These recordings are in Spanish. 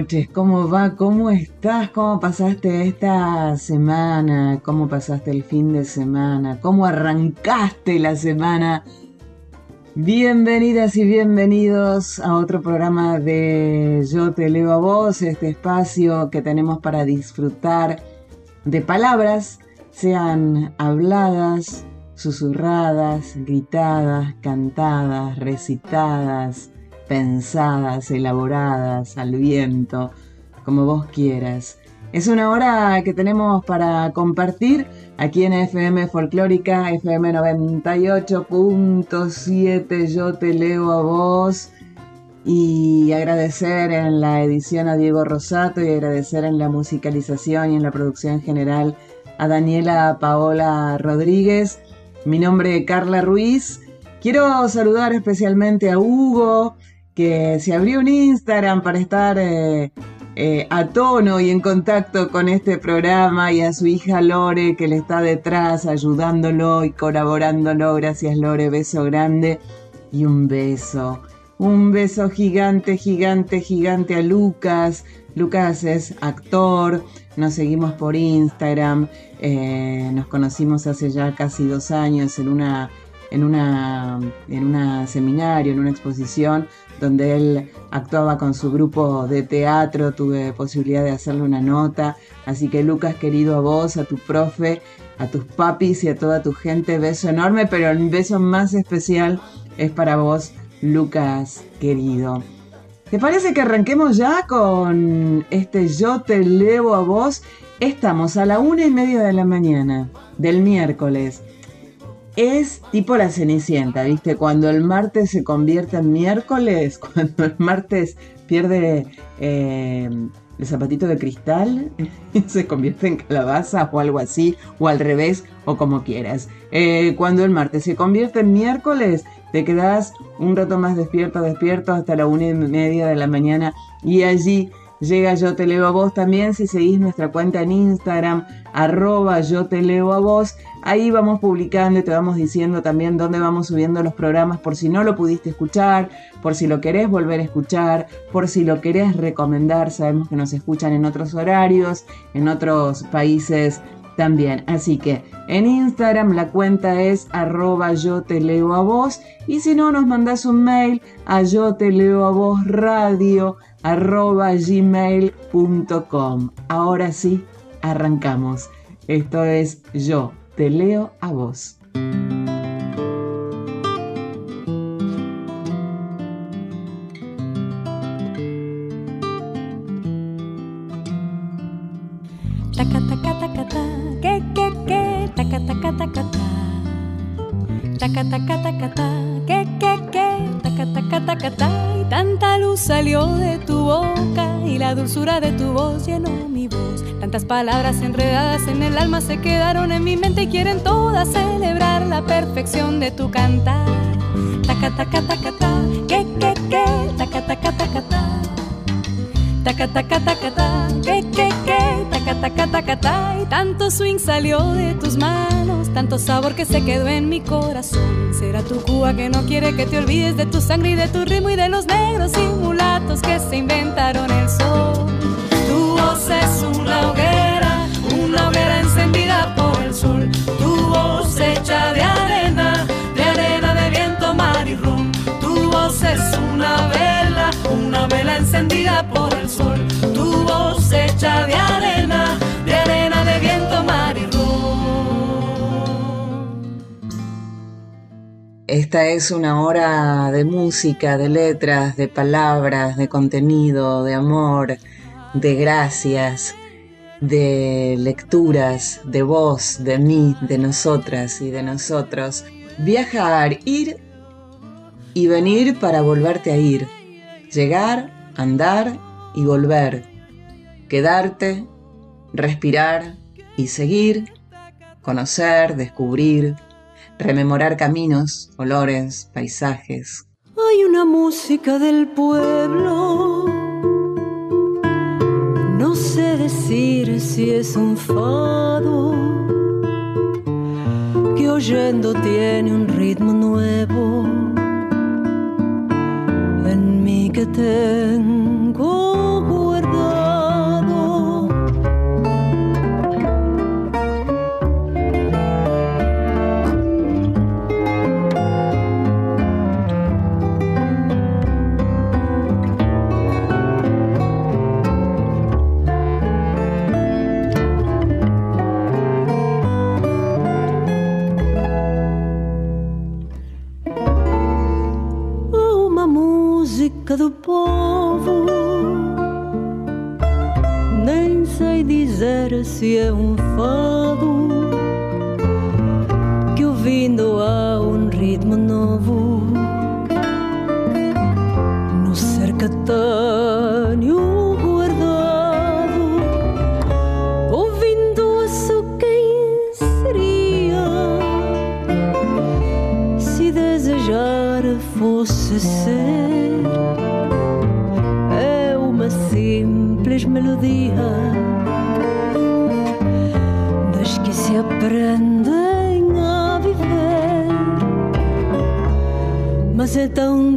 Noches. ¿Cómo va? ¿Cómo estás? ¿Cómo pasaste esta semana? ¿Cómo pasaste el fin de semana? ¿Cómo arrancaste la semana? Bienvenidas y bienvenidos a otro programa de Yo te leo a vos, este espacio que tenemos para disfrutar de palabras, sean habladas, susurradas, gritadas, cantadas, recitadas, pensadas, elaboradas, al viento, como vos quieras. Es una hora que tenemos para compartir aquí en FM Folclórica, FM 98.7, yo te leo a vos. Y agradecer en la edición a Diego Rosato y agradecer en la musicalización y en la producción general a Daniela Paola Rodríguez. Mi nombre es Carla Ruiz. Quiero saludar especialmente a Hugo, que se abrió un Instagram para estar eh, eh, a tono y en contacto con este programa y a su hija Lore que le está detrás ayudándolo y colaborándolo. Gracias Lore, beso grande y un beso. Un beso gigante, gigante, gigante a Lucas. Lucas es actor, nos seguimos por Instagram, eh, nos conocimos hace ya casi dos años en una en una en una seminario, en una exposición donde él actuaba con su grupo de teatro, tuve posibilidad de hacerle una nota, así que Lucas, querido a vos, a tu profe, a tus papis y a toda tu gente, beso enorme, pero el beso más especial es para vos, Lucas, querido. ¿Te parece que arranquemos ya con este Yo te leo a vos? Estamos a la una y media de la mañana del miércoles es tipo la cenicienta, ¿viste? Cuando el martes se convierte en miércoles, cuando el martes pierde eh, el zapatito de cristal, se convierte en calabaza o algo así, o al revés, o como quieras. Eh, cuando el martes se convierte en miércoles, te quedas un rato más despierto, despierto hasta la una y media de la mañana y allí llega Yo Te Leo a Vos también si seguís nuestra cuenta en Instagram, arroba Yo Te Leo a Vos. Ahí vamos publicando y te vamos diciendo también dónde vamos subiendo los programas por si no lo pudiste escuchar, por si lo querés volver a escuchar, por si lo querés recomendar. Sabemos que nos escuchan en otros horarios, en otros países también. Así que en Instagram la cuenta es arroba yo te leo a vos y si no nos mandas un mail a yo te leo a vos radio arroba gmail.com. Ahora sí, arrancamos. Esto es Yo Te Leo a Vos. Taca, taca, taca, ta, que, que, que, taca, taca, taca, ta. Taca, taca, taca, ta, que, que, que, taca, taca, taca, ta tanta luz salió de tu boca y la dulzura de tu voz llenó mi voz. Tantas palabras enredadas en el alma se quedaron en mi mente y quieren todas celebrar la perfección de tu cantar. Taca, taca, taca, ta, que, que, que, taca, taca, taca, ta. Taca, taca, taca, ta, que, que, que, taca, taca, taca, ta. Y tanto swing salió de tus manos, tanto sabor que se quedó en mi corazón. Será tu Cuba que no quiere que te olvides de tu sangre y de tu ritmo y de los negros y mulatos que se inventaron el sol. Esta es una hora de música, de letras, de palabras, de contenido, de amor, de gracias, de lecturas, de voz, de mí, de nosotras y de nosotros. Viajar, ir y venir para volverte a ir. Llegar, andar y volver, quedarte, respirar y seguir, conocer, descubrir, rememorar caminos, olores, paisajes. Hay una música del pueblo, no sé decir si es un fado, que oyendo tiene un ritmo nuevo en mí que tengo povo. Nem sei dizer se é um fado que ouvindo há um ritmo novo no sercatânio mas é tão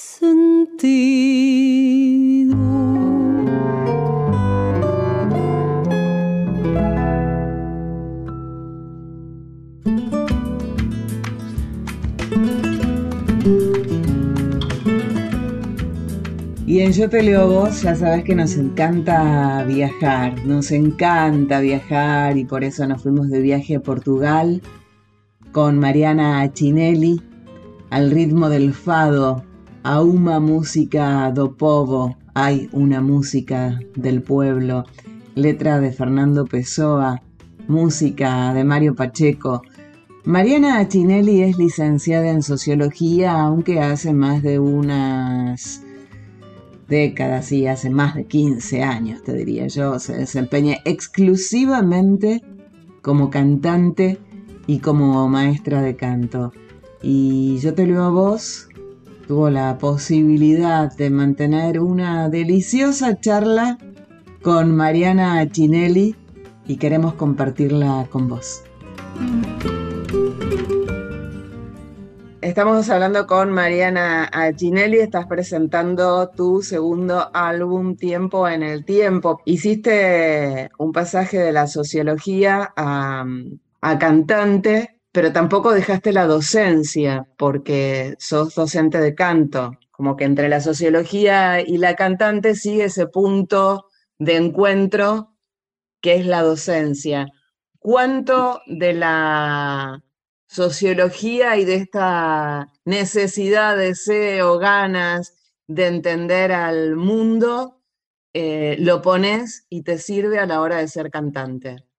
sentido. Y en Yo te leo vos, ya sabes que nos encanta viajar, nos encanta viajar y por eso nos fuimos de viaje a Portugal con Mariana Achinelli al ritmo del fado, a una música do povo, hay una música del pueblo, letra de Fernando Pessoa, música de Mario Pacheco. Mariana Achinelli es licenciada en sociología, aunque hace más de unas décadas, sí, hace más de 15 años, te diría yo, se desempeña exclusivamente como cantante y como maestra de canto. Y yo te leo a vos, tuvo la posibilidad de mantener una deliciosa charla con Mariana Chinelli y queremos compartirla con vos. Estamos hablando con Mariana Chinelli, estás presentando tu segundo álbum Tiempo en el Tiempo. Hiciste un pasaje de la sociología a, a cantante, pero tampoco dejaste la docencia porque sos docente de canto, como que entre la sociología y la cantante sigue ese punto de encuentro que es la docencia. ¿Cuánto de la sociología y de esta necesidad, deseo, ganas de entender al mundo, eh, lo pones y te sirve a la hora de ser cantante?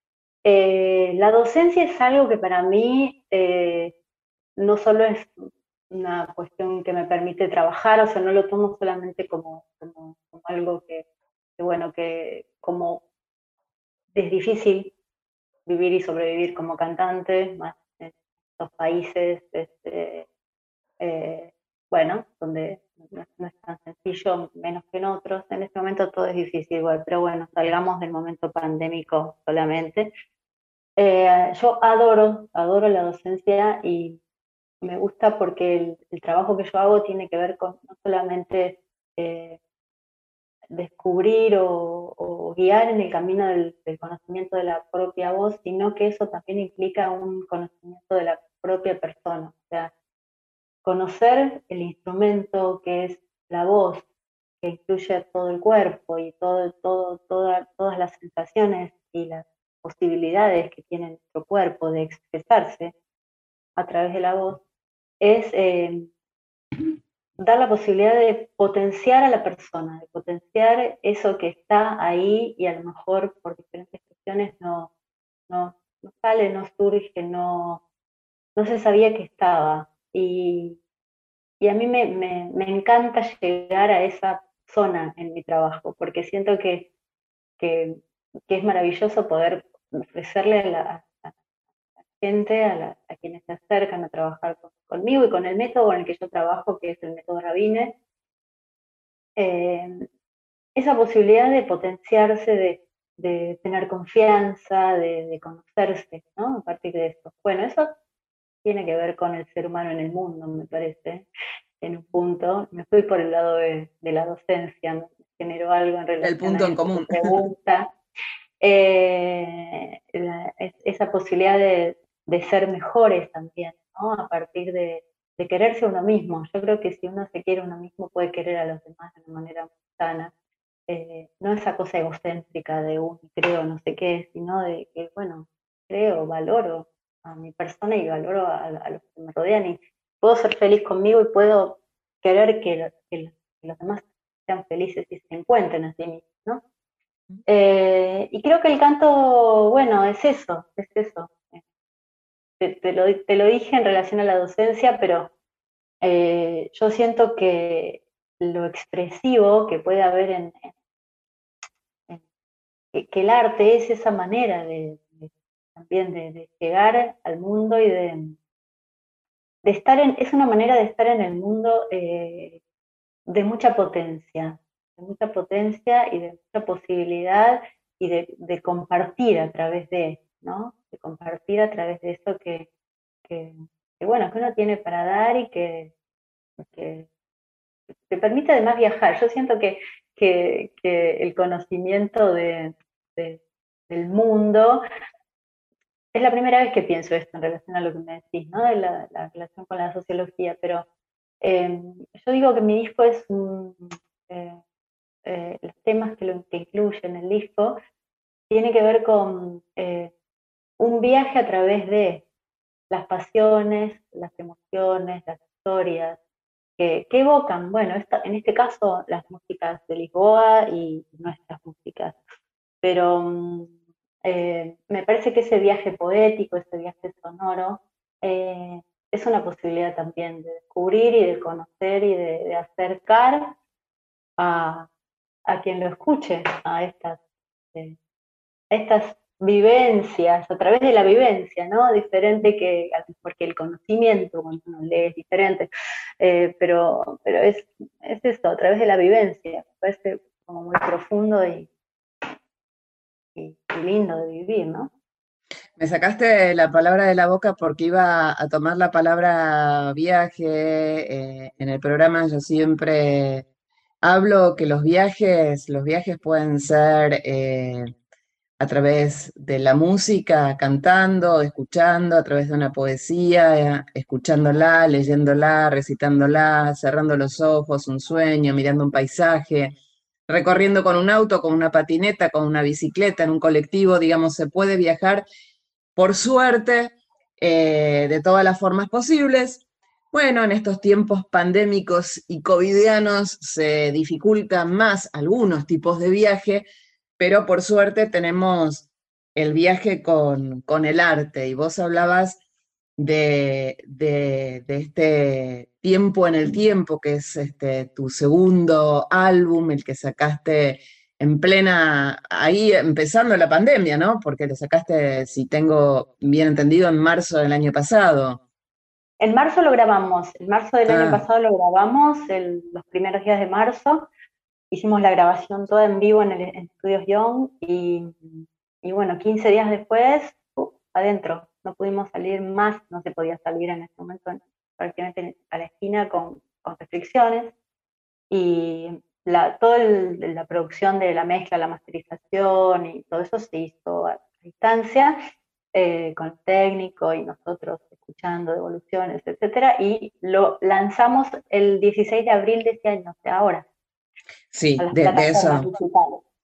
Eh, la docencia es algo que para mí eh, no solo es una cuestión que me permite trabajar, o sea, no lo tomo solamente como, algo que, bueno, que como es difícil vivir y sobrevivir como cantante, más en estos países, este, eh, bueno, donde no, es tan sencillo, menos que en otros. En este momento todo es difícil pero bueno, salgamos del momento pandémico solamente. Eh, yo adoro, adoro la docencia y me gusta porque el, trabajo que yo hago tiene que ver con no solamente eh, descubrir o, guiar en el camino del, conocimiento de la propia voz, sino que eso también implica un conocimiento de la propia persona. O sea, conocer el instrumento que es la voz, que incluye todo el cuerpo y todo, todo, todas las sensaciones y las posibilidades que tiene nuestro cuerpo de expresarse a través de la voz, es eh, dar la posibilidad de potenciar a la persona, de potenciar eso que está ahí y a lo mejor por diferentes cuestiones no, no, sale, no surge, no, no se sabía que estaba. Y, a mí me, me, encanta llegar a esa zona en mi trabajo, porque siento que, que, que es maravilloso poder ofrecerle a la, gente, a, quienes se acercan a trabajar conmigo y con el método con el que yo trabajo, que es el método Rabine, eh, esa posibilidad de potenciarse, de, tener confianza, de, conocerse, ¿no? A partir de eso. Bueno, eso tiene que ver con el ser humano en el mundo, me parece, en un punto. Me fui por el lado de, la docencia, me generó algo en relación el punto en común. pregunta. Eh, esa posibilidad de, ser mejores también, ¿no? A partir de, quererse uno mismo. Yo creo que si uno se quiere uno mismo puede querer a los demás de una manera sana. Eh, no esa cosa egocéntrica de un creo no sé qué, sino de que, bueno, creo, valoro a mi persona y valoro a, los que me rodean y puedo ser feliz conmigo y puedo querer que, que los demás sean felices y se encuentren a sí mismos, ¿no? Eh, y creo que el canto, bueno, es eso, es eso. Te, lo, dije en relación a la docencia, pero eh, yo siento que lo expresivo que puede haber en, que el arte es esa manera de, también de, llegar al mundo y de, de estar en, es una manera de estar en el mundo eh, de mucha potencia, de mucha potencia y de mucha posibilidad y de, compartir a través de, ¿no? De compartir a través de eso que, que, bueno, que uno tiene para dar y que, que, te permite además viajar. Yo siento que, que, el conocimiento de, del mundo es la primera vez que pienso esto en relación a lo que me decís, ¿no? De la, relación con la sociología, pero eh, yo digo que mi disco es un, eh, eh, los temas que, lo, que incluyen el disco, tiene que ver con eh, un viaje a través de las pasiones, las emociones, las historias, que, evocan, bueno, en este caso las músicas de Lisboa y nuestras músicas. Pero mm, eh, me parece que ese viaje poético, ese viaje sonoro, es una posibilidad también de descubrir y de conocer y de acercar a, a quien lo escuche, a estas, eh, estas vivencias, a través de la vivencia, ¿no? Diferente que, porque el conocimiento cuando uno lee es diferente, eh, pero, pero es, es esto, a través de la vivencia, me parece como muy profundo y, lindo de vivir, ¿no? Me sacaste la palabra de la boca porque iba a tomar la palabra viaje. Eh, en el programa yo siempre hablo que los viajes, los viajes pueden ser eh, a través de la música, cantando, escuchando, a través de una poesía, escuchándola, leyéndola, recitándola, cerrando los ojos, un sueño, mirando un paisaje, recorriendo con un auto, con una patineta, con una bicicleta, en un colectivo, digamos, se puede viajar, por suerte, eh, de todas las formas posibles. Bueno, en estos tiempos pandémicos y covidianos se dificultan más algunos tipos de viaje, pero por suerte tenemos el viaje con, el arte y vos hablabas de, este tiempo en el tiempo, que es este, tu segundo álbum, el que sacaste en plena, ahí empezando la pandemia, ¿no? Porque lo sacaste, si tengo bien entendido, en marzo del año pasado. En marzo lo grabamos, en marzo del año ah. pasado lo grabamos, los primeros días de marzo, hicimos la grabación toda en vivo en el Estudios Young y, y, bueno, 15 días después, uh, adentro, no pudimos salir más, no se podía salir en ese momento prácticamente a la esquina con, con restricciones. Y la, toda la producción de la mezcla, la masterización y todo eso se hizo a distancia eh, con el técnico y nosotros escuchando devoluciones, etcétera, y lo lanzamos el 16 de abril de este año, sea, ahora. Sí, de, eso.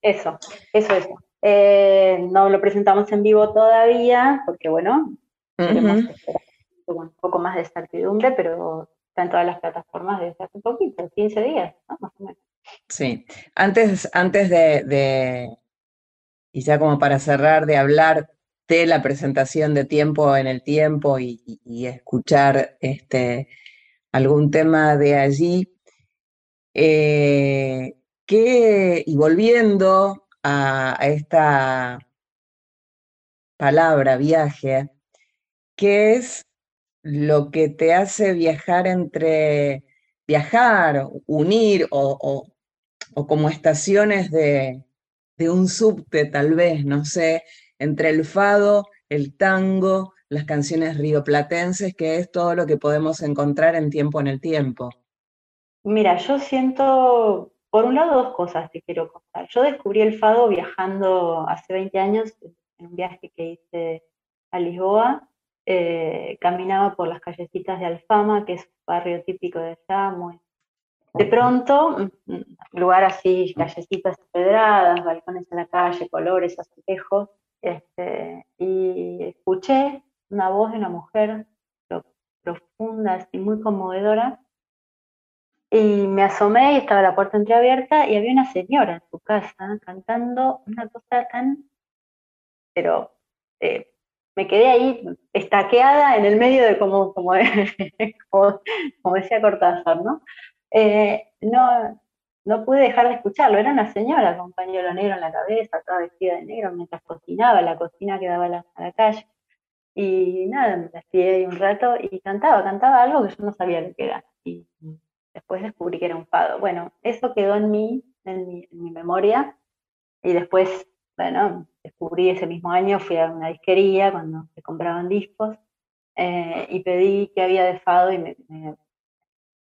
Eso, eso, eso. Eh, no lo presentamos en vivo todavía, porque bueno, un poco más de certidumbre, pero está en todas las plataformas desde hace poquito, 15 días, más o menos. Sí, antes, antes de, y ya como para cerrar, de hablar de la presentación de Tiempo en el Tiempo y, escuchar este, algún tema de allí, eh, y volviendo a, esta palabra viaje, ¿qué es lo que te hace viajar entre viajar, unir o, como estaciones de, de, un subte tal vez, no sé, entre el fado, el tango, las canciones rioplatenses, que es todo lo que podemos encontrar en tiempo en el tiempo. Mira, yo siento, por un lado, dos cosas te quiero contar. Yo descubrí el fado viajando hace 20 años en un viaje que hice a Lisboa. Eh, caminaba por las callecitas de Alfama, que es un barrio típico de allá, muy... De pronto, lugar así, callecitas empedradas, balcones en la calle, colores, azulejos, este, y escuché una voz de una mujer profunda, así muy conmovedora, y me asomé y estaba la puerta entreabierta y había una señora en su casa cantando una cosa tan, pero eh, me quedé ahí estaqueada en el medio de como, como, decía Cortázar, ¿no? Eh, ¿no? No pude dejar de escucharlo, era una señora con pañuelo negro en la cabeza, toda vestida de negro, mientras cocinaba, la cocina quedaba a la, a la calle. Y nada, me despedí ahí un rato y cantaba, cantaba algo que yo no sabía lo que era. Y después descubrí que era un fado. Bueno, eso quedó en mí, en mi, memoria, y después, bueno, descubrí ese mismo año, fui a una disquería cuando se compraban discos, eh, y pedí que había de fado y me,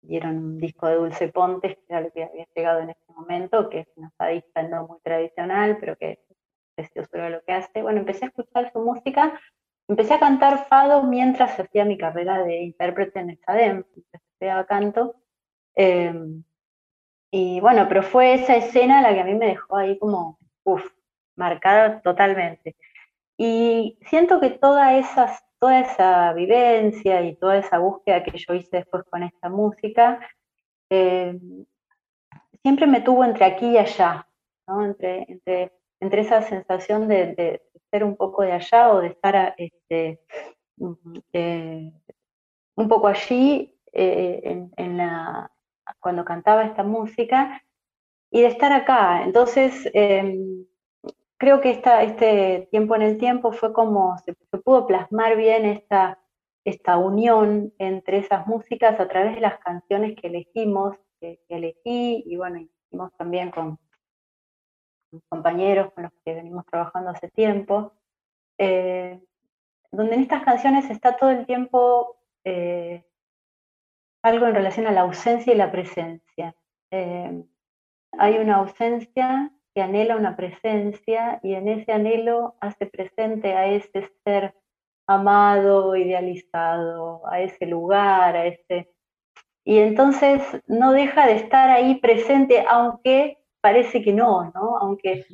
dieron un disco de Dulce Pontes, que era lo que había llegado en ese momento, que es una fadista no muy tradicional, pero que es precioso lo que hace. Bueno, empecé a escuchar su música, empecé a cantar fado mientras hacía mi carrera de intérprete en el SADEM, estudiaba canto, Em, y bueno, pero fue esa escena la que a mí me dejó ahí como, uff, marcada totalmente. Y siento que toda, esas, toda esa vivencia y toda esa búsqueda que yo hice después con esta música, em, siempre me tuvo entre aquí y allá, ¿no? entre, entre, entre esa sensación de, ser un poco de allá o de estar este, eh, un poco allí eh, en, la, cuando cantaba esta música y de estar acá. Entonces, em, creo que esta, este tiempo en el tiempo fue como se, pudo plasmar bien esta, esta unión entre esas músicas a través de las canciones que elegimos, que, elegí, y bueno, hicimos también con, compañeros con los que venimos trabajando hace tiempo, eh, donde en estas canciones está todo el tiempo eh, algo en relación a la ausencia y la presencia. Eh, hay una ausencia que anhela una presencia y en ese anhelo hace presente a ese ser amado, idealizado, a ese lugar, a ese... Y entonces no deja de estar ahí presente, aunque parece que no, ¿no? Aunque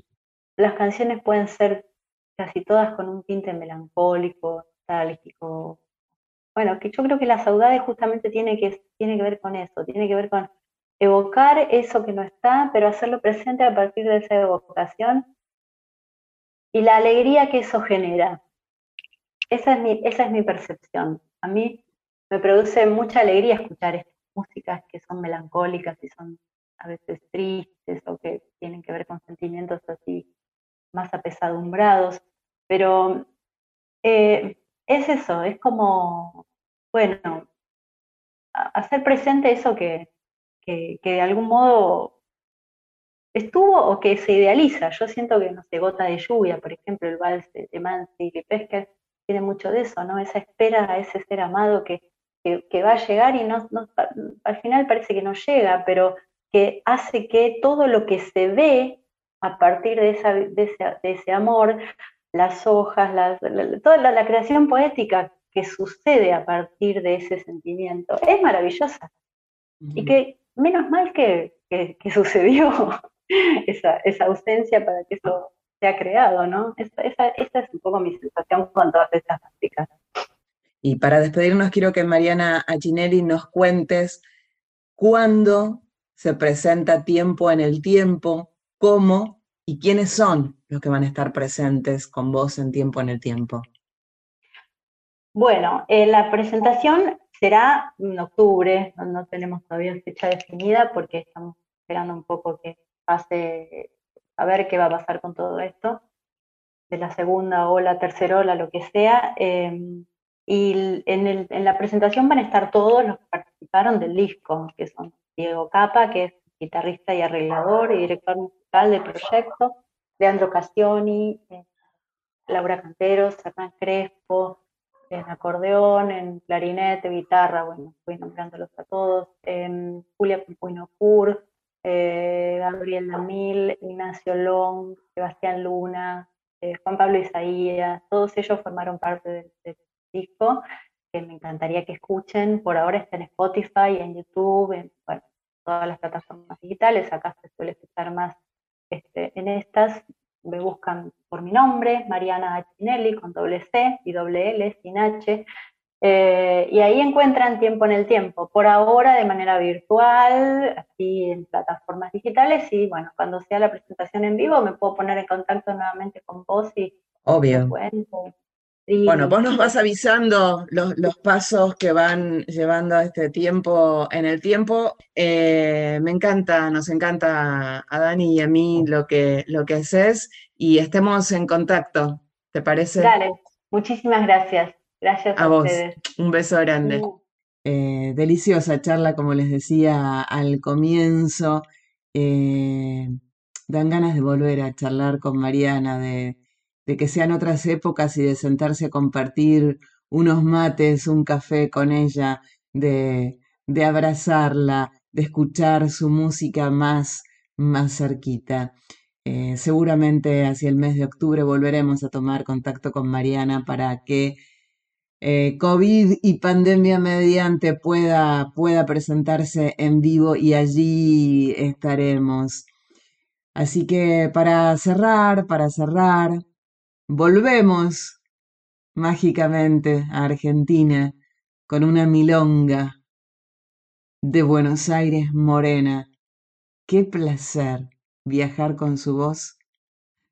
las canciones pueden ser casi todas con un tinte melancólico, nostálgico. Bueno, que yo creo que la saudade justamente tiene que, tiene que ver con eso, tiene que ver con evocar eso que no está, pero hacerlo presente a partir de esa evocación y la alegría que eso genera. Esa es mi, esa es mi percepción. A mí me produce mucha alegría escuchar estas músicas que son melancólicas y son a veces tristes o que tienen que ver con sentimientos así más apesadumbrados, pero eh, es eso, es como, bueno, hacer presente eso que, que, de algún modo estuvo o que se idealiza. Yo siento que, no sé, Gota de Lluvia, por ejemplo, el vals de, de y de Pesquer, tiene mucho de eso, ¿no? Esa espera a ese ser amado que, que, va a llegar y no, al final parece que no llega, pero que hace que todo lo que se ve a partir de, esa, de, ese, amor, las hojas, toda la, creación poética que sucede a partir de ese sentimiento, es maravillosa. Y que menos mal que, sucedió esa, ausencia para que eso sea creado, ¿no? Esa, es un poco mi sensación con todas estas prácticas. Y para despedirnos, quiero que Mariana Achinelli nos cuentes cuándo se presenta tiempo en el tiempo, cómo y quiénes son los que van a estar presentes con vos en tiempo en el tiempo. Bueno, eh, la presentación será en octubre, no, tenemos todavía fecha definida porque estamos esperando un poco que pase, a ver qué va a pasar con todo esto, de la segunda ola, tercera ola, lo que sea. Em, y en, la presentación van a estar todos los que participaron del disco, que son Diego Capa, que es guitarrista y arreglador y director musical del proyecto, Leandro Castioni, eh, Laura Canteros, Hernán Crespo, en acordeón, en clarinete, guitarra, bueno, voy nombrándolos a todos, eh, Julia Pumpuinocur, eh, Gabriel Damil, Ignacio Long, Sebastián Luna, eh, Juan Pablo Isaías, todos ellos formaron parte del, disco, que me encantaría que escuchen, por ahora está en Spotify, en YouTube, en bueno, todas las plataformas digitales, acá se suele escuchar más este, en estas, me buscan por mi nombre, Mariana Achinelli, con doble C y doble L, sin H, eh, y ahí encuentran tiempo en el tiempo, por ahora de manera virtual, así en plataformas digitales, y bueno, cuando sea la presentación en vivo me puedo poner en contacto nuevamente con vos y Obvio. Bueno, vos nos vas avisando los, pasos que van llevando este tiempo en el tiempo. Eh, me encanta, nos encanta a Dani y a mí lo que, lo que haces y estemos en contacto, ¿te parece? Dale, muchísimas gracias. Gracias a, vos. Un beso grande. Eh, deliciosa charla, como les decía al comienzo. Eh, dan ganas de volver a charlar con Mariana, de de que sean otras épocas y de sentarse a compartir unos mates, un café con ella, de, de abrazarla, de escuchar su música más, más cerquita. Eh, seguramente hacia el mes de octubre volveremos a tomar contacto con Mariana para que eh, COVID y pandemia mediante pueda, pueda presentarse en vivo y allí estaremos. Así que para cerrar, para cerrar, Volvemos mágicamente a Argentina con una milonga de Buenos Aires morena. Qué placer viajar con su voz,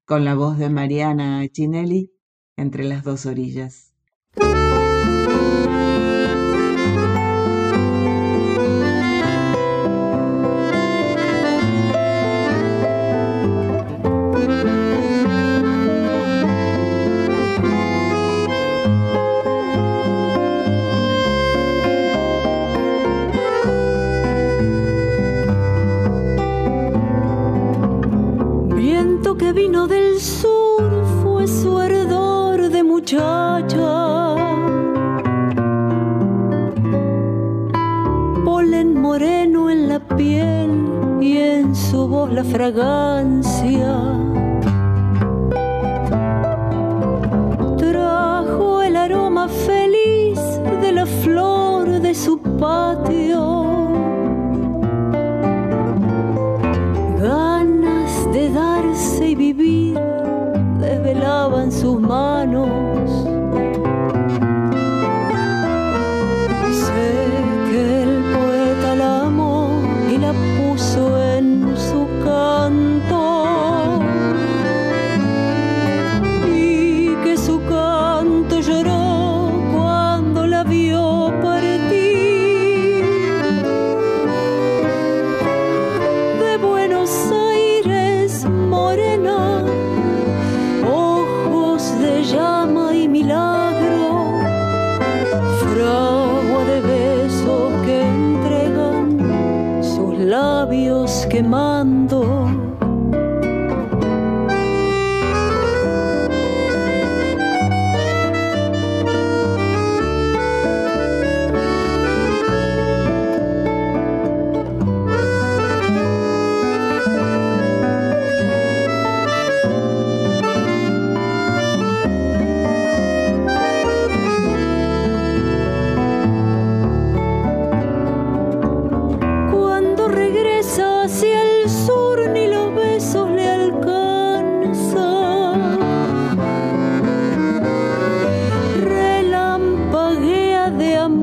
con la voz de Mariana Chinelli entre las dos orillas. del sur fue su ardor de muchacha. Polen moreno en la piel y en su voz la fragancia. Trajo el aroma feliz de la flor de su patria. de amor.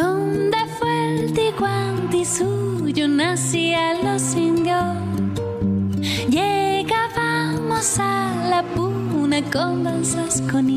cosas con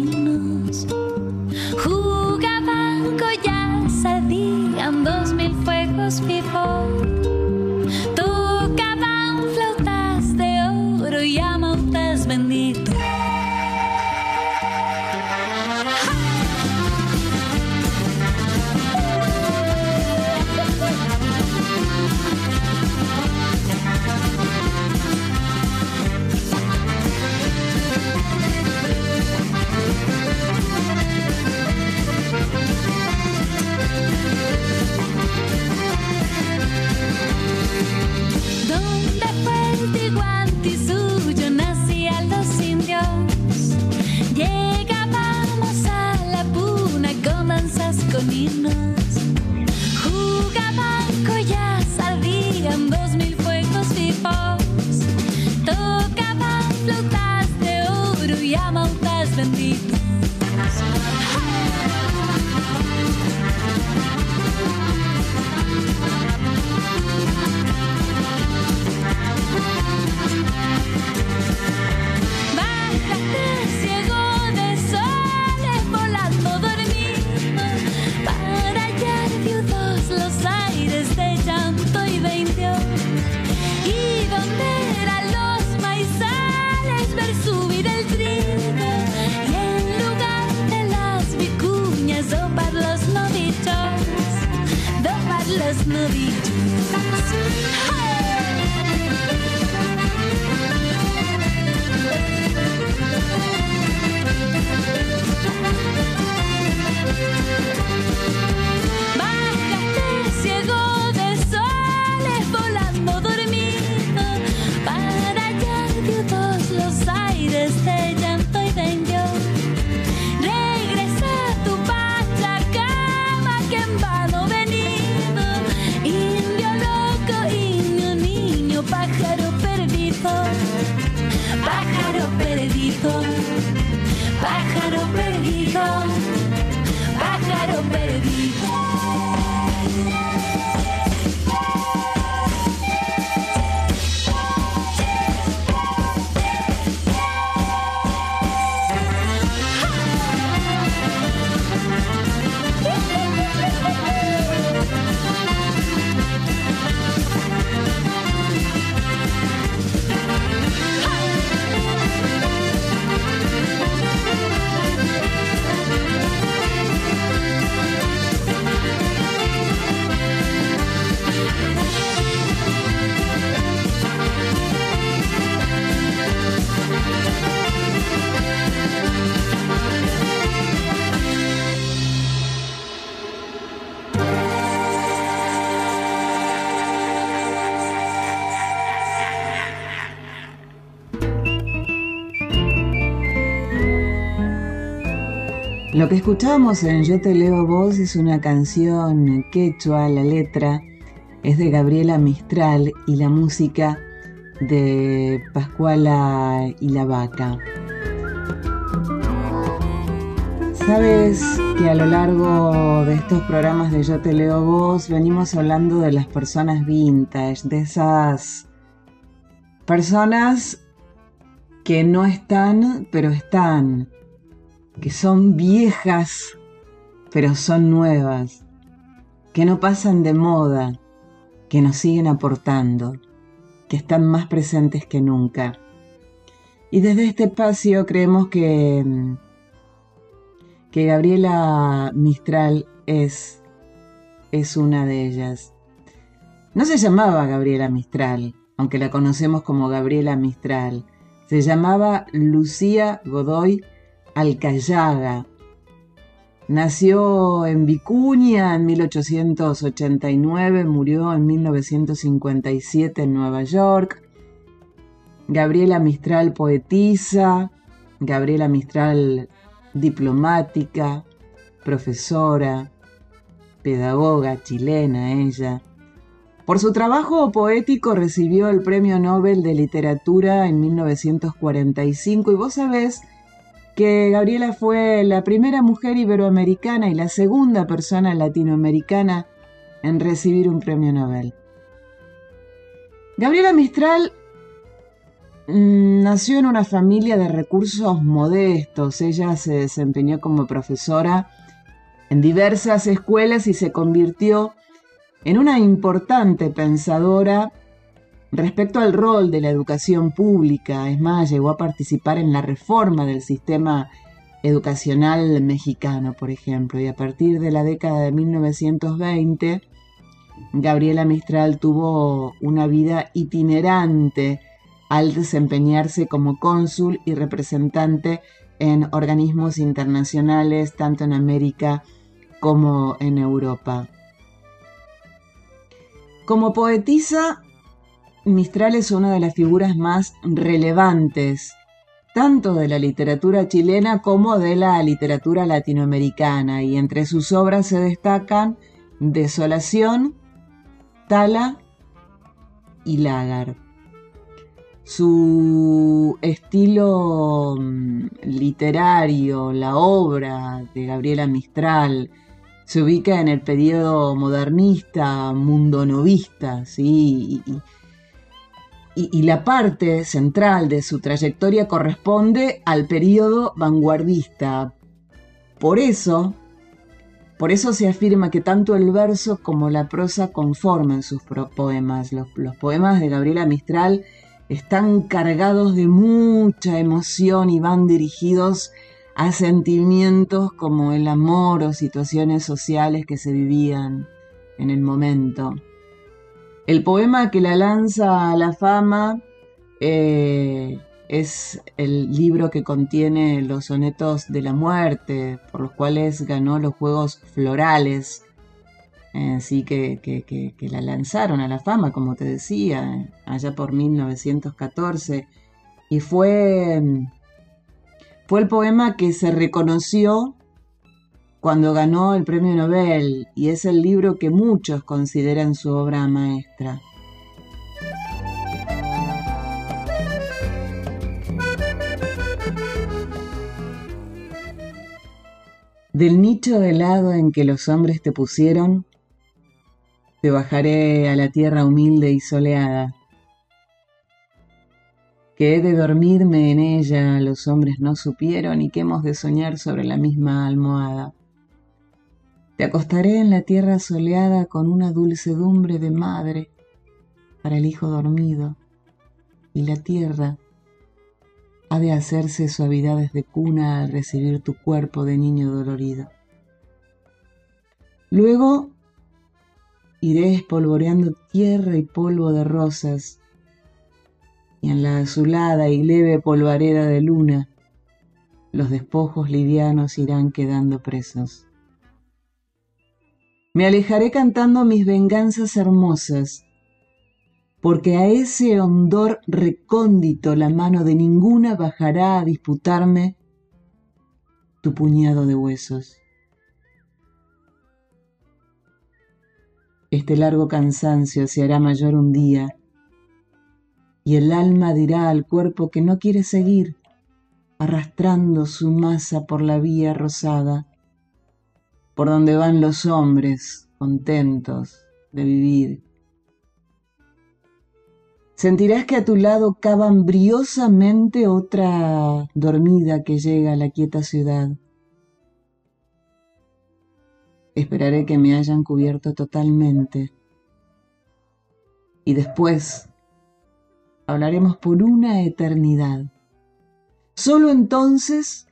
Lo que escuchamos en Yo te leo vos es una canción quechua, la letra es de Gabriela Mistral y la música de Pascuala y la Vaca. Sabes que a lo largo de estos programas de Yo te leo vos venimos hablando de las personas vintage, de esas personas que no están, pero están que son viejas, pero son nuevas, que no pasan de moda, que nos siguen aportando, que están más presentes que nunca. Y desde este espacio creemos que, que Gabriela Mistral es, es una de ellas. No se llamaba Gabriela Mistral, aunque la conocemos como Gabriela Mistral. Se llamaba Lucía Godoy Alcayaga. Nació en Vicuña en 1889, murió en 1957 en Nueva York. Gabriela Mistral poetisa, Gabriela Mistral diplomática, profesora, pedagoga chilena ella. Por su trabajo poético recibió el Premio Nobel de Literatura en 1945 y vos sabés que Gabriela fue la primera mujer iberoamericana y la segunda persona latinoamericana en recibir un premio Nobel. Gabriela Mistral mm, nació en una familia de recursos modestos. Ella se desempeñó como profesora en diversas escuelas y se convirtió en una importante pensadora Respecto al rol de la educación pública, es más, llegó a participar en la reforma del sistema educacional mexicano, por ejemplo, y a partir de la década de 1920, Gabriela Mistral tuvo una vida itinerante al desempeñarse como cónsul y representante en organismos internacionales, tanto en América como en Europa. Como poetisa, Mistral es una de las figuras más relevantes, tanto de la literatura chilena como de la literatura latinoamericana, y entre sus obras se destacan Desolación, Tala y Lágar. Su estilo mm, literario, la obra de Gabriela Mistral, se ubica en el periodo modernista, mundonovista, ¿sí? y, la parte central de su trayectoria corresponde al periodo vanguardista. Por eso, por eso se afirma que tanto el verso como la prosa conforman sus poemas. Los poemas de Gabriela Mistral están cargados de mucha emoción y van dirigidos a sentimientos como el amor o situaciones sociales que se vivían en el momento. El poema que la lanza a la fama eh, es el libro que contiene los sonetos de la muerte, por los cuales ganó los Juegos Florales. Así que, que, la lanzaron a la fama, como te decía, allá por 1914. Y fue, fue el poema que se reconoció cuando ganó el premio Nobel y es el libro que muchos consideran su obra maestra. Del nicho de helado en que los hombres te pusieron, te bajaré a la tierra humilde y soleada. Que he de dormirme en ella, los hombres no supieron y que hemos de soñar sobre la misma almohada. Te acostaré en la tierra soleada con una dulcedumbre de madre para el hijo dormido, y la tierra ha de hacerse suavidades de cuna al recibir tu cuerpo de niño dolorido. Luego iré espolvoreando tierra y polvo de rosas, y en la azulada y leve polvareda de luna, los despojos livianos irán quedando presos. Me alejaré cantando mis venganzas hermosas, porque a ese hondor recóndito la mano de ninguna bajará a disputarme tu puñado de huesos. Este largo cansancio se hará mayor un día, y el alma dirá al cuerpo que no quiere seguir, arrastrando su masa por la vía rosada por donde van los hombres contentos de vivir. Sentirás que a tu lado cava briosamente otra dormida que llega a la quieta ciudad. Esperaré que me hayan cubierto totalmente. Y después hablaremos por una eternidad. Solo entonces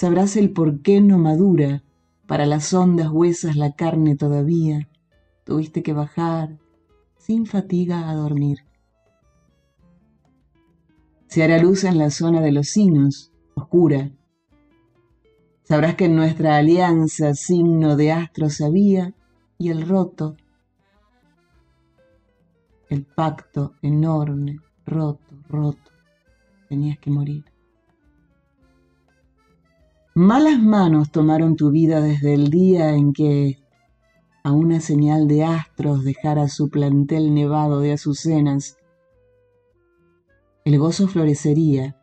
sabrás el por qué no madura, para las hondas huesas la carne todavía, tuviste que bajar sin fatiga a dormir. Se hará luz en la zona de los sinos, oscura. Sabrás que en nuestra alianza signo de astros había y el roto, el pacto enorme, roto, roto, tenías que morir. Malas manos tomaron tu vida desde el día en que, a una señal de astros, dejara su plantel nevado de azucenas. El gozo florecería.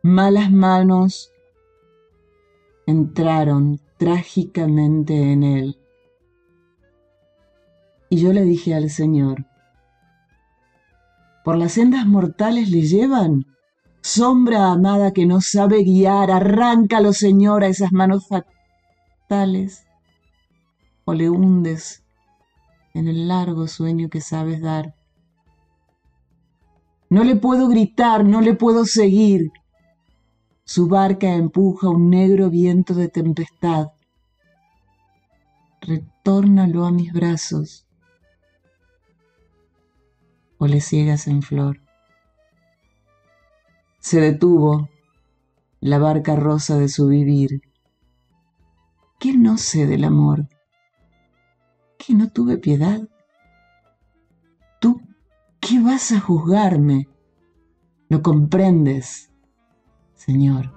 Malas manos entraron trágicamente en él. Y yo le dije al Señor, ¿por las sendas mortales le llevan? Sombra amada que no sabe guiar, arráncalo, Señor, a esas manos fatales, o le hundes en el largo sueño que sabes dar. No le puedo gritar, no le puedo seguir. Su barca empuja un negro viento de tempestad. Retórnalo a mis brazos, o le ciegas en flor se detuvo la barca rosa de su vivir. ¿Qué no sé del amor? ¿Que no tuve piedad? ¿Tú qué vas a juzgarme? ¿Lo comprendes, Señor?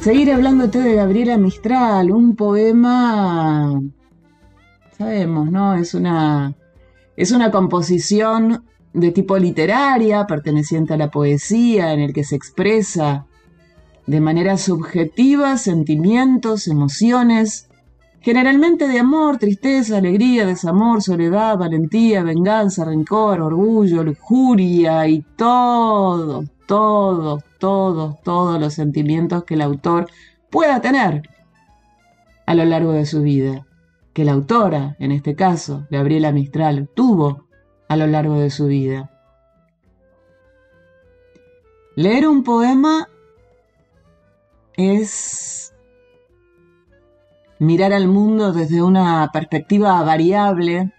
Seguir hablándote de Gabriela Mistral, un poema sabemos, ¿no? Es una, es una composición de tipo literaria, perteneciente a la poesía, en el que se expresa de manera subjetiva sentimientos, emociones, generalmente de amor, tristeza, alegría, desamor, soledad, valentía, venganza, rencor, orgullo, lujuria y todo, todo, todos, todos los sentimientos que el autor pueda tener a lo largo de su vida, que la autora, en este caso, Gabriela Mistral, tuvo a lo largo de su vida. Leer un poema es mirar al mundo desde una perspectiva variable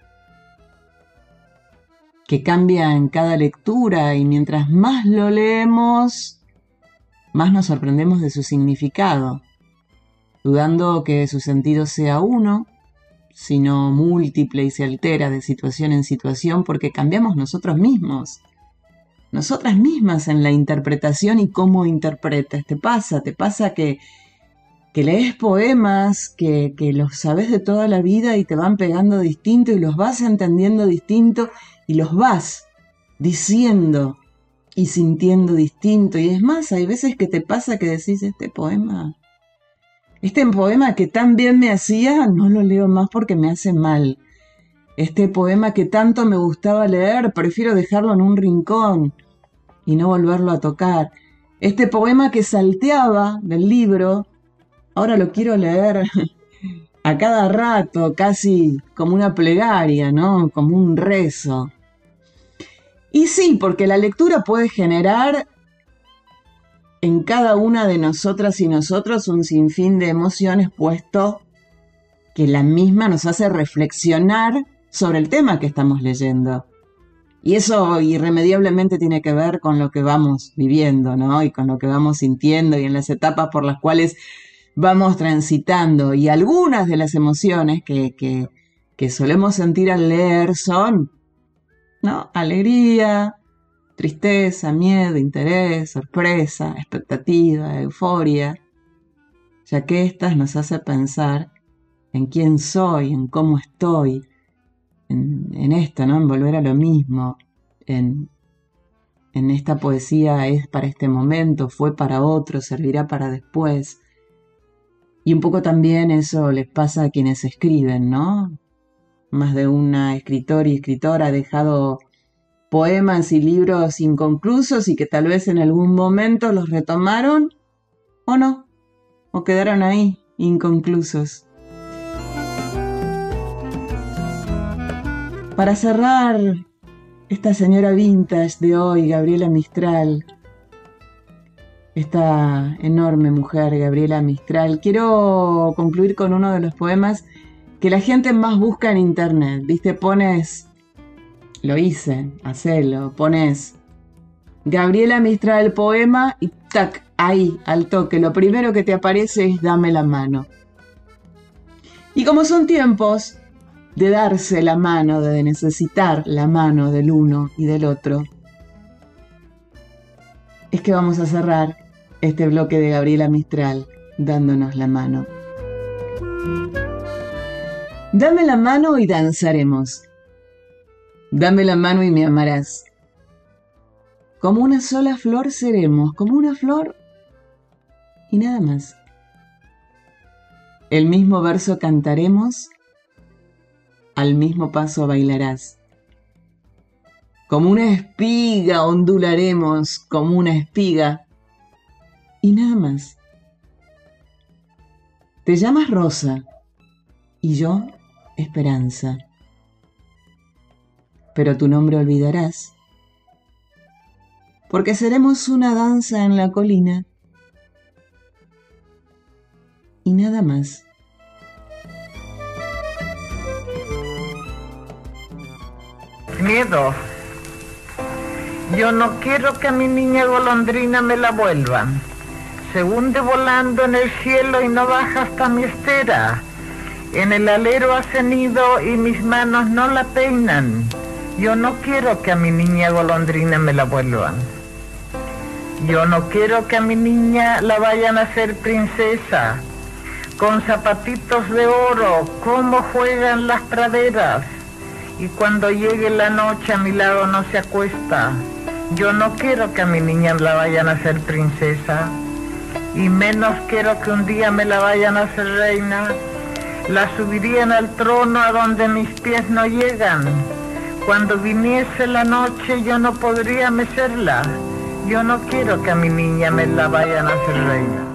que cambia en cada lectura y mientras más lo leemos, más nos sorprendemos de su significado, dudando que su sentido sea uno, sino múltiple y se altera de situación en situación porque cambiamos nosotros mismos, nosotras mismas en la interpretación y cómo interpretas. Te pasa, te pasa que, que lees poemas, que, que los sabes de toda la vida y te van pegando distinto y los vas entendiendo distinto y los vas diciendo y sintiendo distinto. Y es más, hay veces que te pasa que decís este poema este poema que tan bien me hacía, no lo leo más porque me hace mal. Este poema que tanto me gustaba leer, prefiero dejarlo en un rincón y no volverlo a tocar. Este poema que salteaba del libro, ahora lo quiero leer a cada rato, casi como una plegaria, ¿no? Como un rezo. Y sí, porque la lectura puede generar en cada una de nosotras y nosotros un sinfín de emociones, puesto que la misma nos hace reflexionar sobre el tema que estamos leyendo. Y eso irremediablemente tiene que ver con lo que vamos viviendo, ¿no? Y con lo que vamos sintiendo y en las etapas por las cuales vamos transitando. Y algunas de las emociones que, que, que solemos sentir al leer son, ¿no? Alegría, tristeza, miedo, interés, sorpresa, expectativa, euforia, ya que éstas nos hace pensar en quién soy, en cómo estoy, en, esto, ¿no? En volver a lo mismo, en, en esta poesía es para este momento, fue para otro, servirá para después. Y un poco también eso les pasa a quienes escriben, ¿no? Más de una escritor y escritora ha dejado poemas y libros inconclusos y que tal vez en algún momento los retomaron o no, o quedaron ahí inconclusos. Para cerrar, esta señora vintage de hoy, Gabriela Mistral, esta enorme mujer, Gabriela Mistral, quiero concluir con uno de los poemas que la gente más busca en internet. Viste, pones lo hice, hacelo, pones Gabriela Mistral poema y tac, ahí, al toque, lo primero que te aparece es dame la mano. Y como son tiempos de darse la mano, de necesitar la mano del uno y del otro, es que vamos a cerrar este bloque de Gabriela Mistral dándonos la mano. Dame la mano y danzaremos. Dame la mano y me amarás. Como una sola flor seremos, como una flor y nada más. El mismo verso cantaremos, al mismo paso bailarás. Como una espiga ondularemos, como una espiga y nada más. Te llamas Rosa y yo Esperanza pero tu nombre olvidarás, porque seremos una danza en la colina y nada más. Miedo. Yo no quiero que a mi niña golondrina me la vuelvan. Se hunde volando en el cielo y no baja hasta mi estera. En el alero ha cenido y mis manos no la peinan. Yo no quiero que a mi niña golondrina me la vuelvan. Yo no quiero que a mi niña la vayan a hacer princesa, con zapatitos de oro, cómo juegan las praderas. Y cuando llegue la noche a mi lado no se acuesta. Yo no quiero que a mi niña la vayan a hacer princesa. Y menos quiero que un día me la vayan a hacer reina. La subirían al trono a donde mis pies no llegan. Cuando viniese la noche yo no podría mecerla. Yo no quiero que a mi niña me la vayan a hacer reina.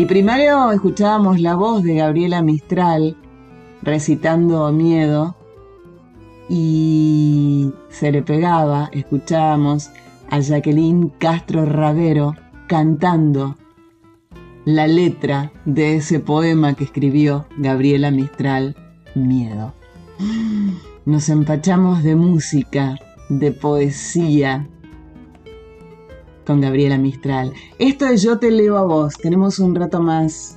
Y primero escuchábamos la voz de Gabriela Mistral recitando Miedo y se le pegaba, escuchábamos a Jacqueline Castro Ravero cantando la letra de ese poema que escribió Gabriela Mistral, Miedo. Nos empachamos de música, de poesía, con Gabriela Mistral. Esto es Yo te leo a vos. Tenemos un rato más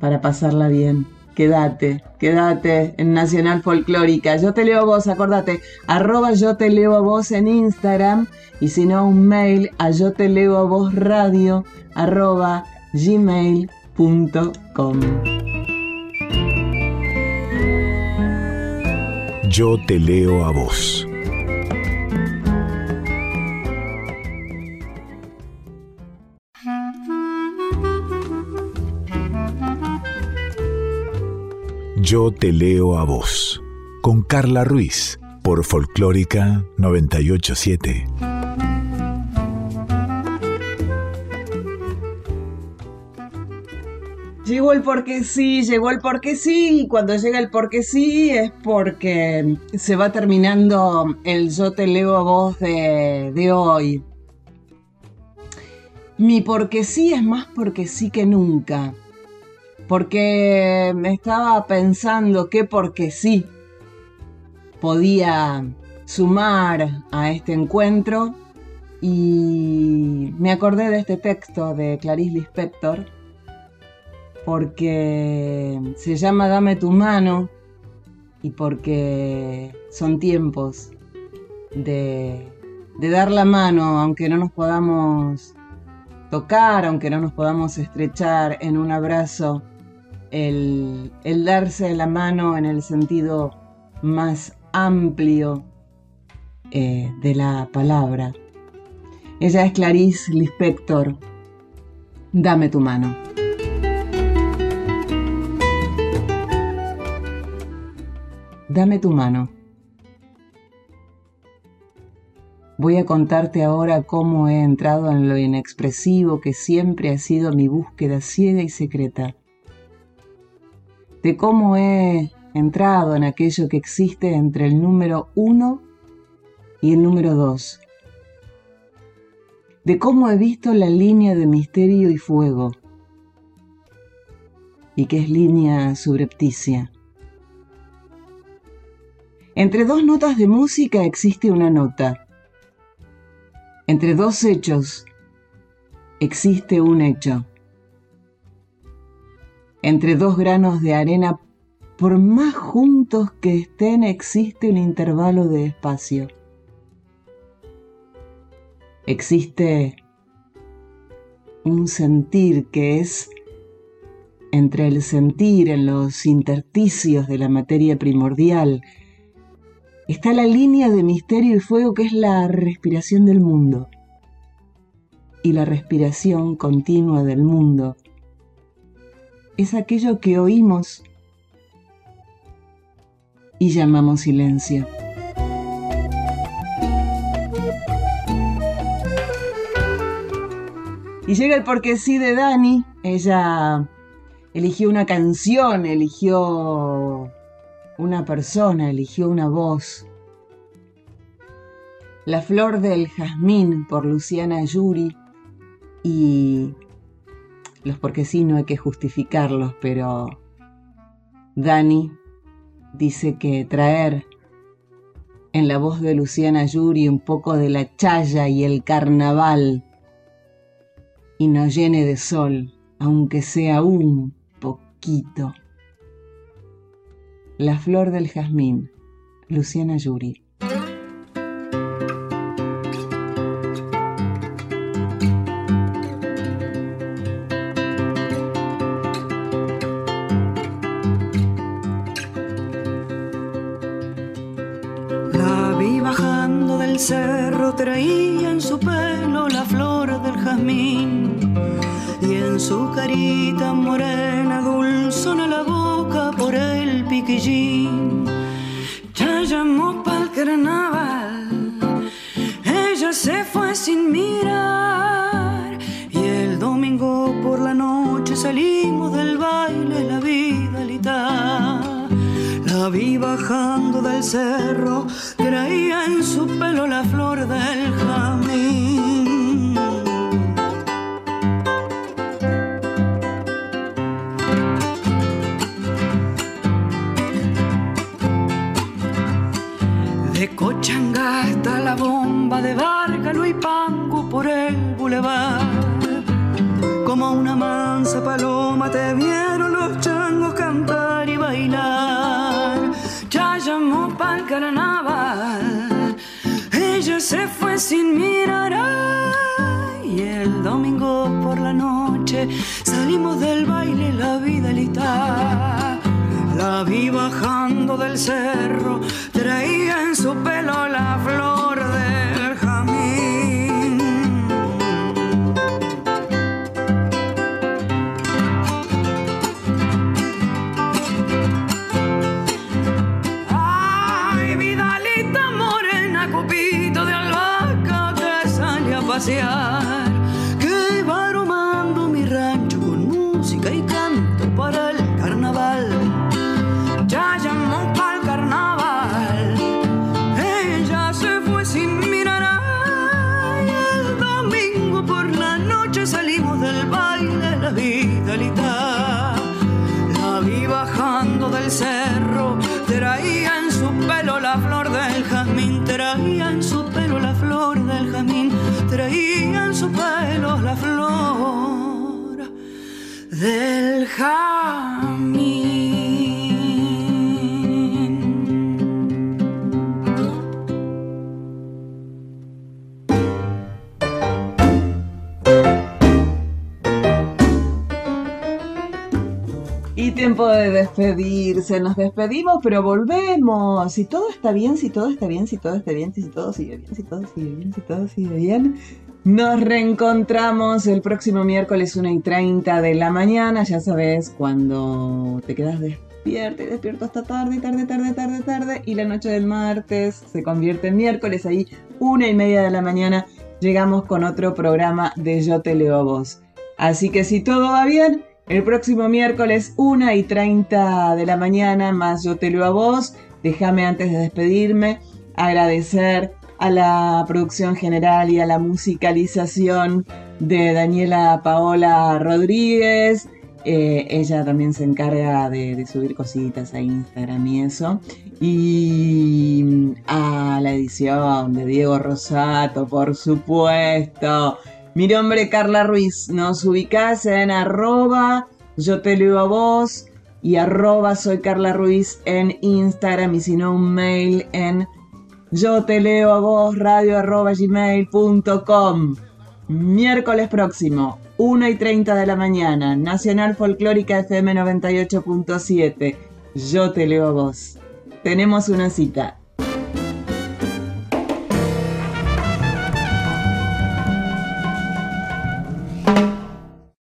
para pasarla bien. Quédate, quédate en Nacional Folclórica. Yo te leo a vos, acordate, arroba yo te leo a vos en Instagram y si no un mail a yo te leo a vos radio arroba gmail.com. Yo te leo a vos. Yo te leo a vos, con Carla Ruiz, por Folclórica 987. Llegó el porque sí, llegó el porque sí, y cuando llega el porque sí es porque se va terminando el yo te leo a vos de, de hoy. Mi porque sí es más porque sí que nunca. Porque me estaba pensando que porque sí podía sumar a este encuentro y me acordé de este texto de Clarice Lispector porque se llama Dame tu mano y porque son tiempos de, de dar la mano aunque no nos podamos tocar, aunque no nos podamos estrechar en un abrazo, el, darse la mano en el sentido más amplio eh, de la palabra. Ella es Clarice Lispector. Dame tu mano. Dame tu mano. Voy a contarte ahora cómo he entrado en lo inexpresivo que siempre ha sido mi búsqueda ciega y secreta. De cómo he entrado en aquello que existe entre el número uno y el número dos. De cómo he visto la línea de misterio y fuego. Y que es línea subrepticia. Entre dos notas de música existe una nota entre dos hechos existe un hecho. Entre dos granos de arena, por más juntos que estén, existe un intervalo de espacio. Existe un sentir que es entre el sentir en los intersticios de la materia primordial está la línea de misterio y fuego que es la respiración del mundo. Y la respiración continua del mundo es aquello que oímos y llamamos silencio. Y llega el porque sí de Dani. Ella eligió una canción, eligió una persona, eligió una voz. La flor del jazmín por Luciana Yuri y los porque sí no hay que justificarlos, pero Dani dice que traer en la voz de Luciana Yuri un poco de la chaya y el carnaval y nos llene de sol, aunque sea un poquito. La flor del jazmín, Luciana Yuri. El piquillín. Ya llamó pa'l carnaval, ella se fue sin mirar. Y el domingo por la noche salimos del baile, la vidalita. La vi bajando del cerro, traía en su pelo la flor del jamín. De Cochanga hasta la bomba de Bárgalo y Pangu por el bulevar. Como una mansa paloma te vieron los changos cantar y bailar. Ya llamó pa'l carnaval, ella se fue sin mirar. Y el domingo por la noche salimos del baile la vidalita. La vi bajando del cerro, traía en su pelo la flor la flor del jazmín. Y tiempo de despedirse, nos despedimos, pero volvemos. Si todo está bien, si todo está bien, si todo está bien, si todo sigue bien, si todo sigue bien, si todo sigue bien. Nos reencontramos el próximo miércoles 1 y 30 de la mañana, ya sabes, cuando te quedas despierto y despierto hasta tarde, tarde, tarde, tarde, tarde, y la noche del martes se convierte en miércoles, ahí una y media de la mañana llegamos con otro programa de Yo Te Leo a Vos. Así que si todo va bien, el próximo miércoles 1 y 30 de la mañana, más yo te leo a vos. Déjame antes de despedirme agradecer a la producción general y a la musicalización de Daniela Paola Rodríguez. Eh, ella también se encarga de, subir cositas a Instagram y eso. Y a la edición de Diego Rosato, por supuesto. Mi nombre es Carla Ruiz. Nos ubicás en arroba yo te leo a vos y arroba soy Carla Ruiz en Instagram y si no un mail en yo te leo a vos radio. Miércoles próximo, 1 y 30 de la mañana, Nacional Folclórica FM 98.7. Yo te leo a vos. Tenemos una cita.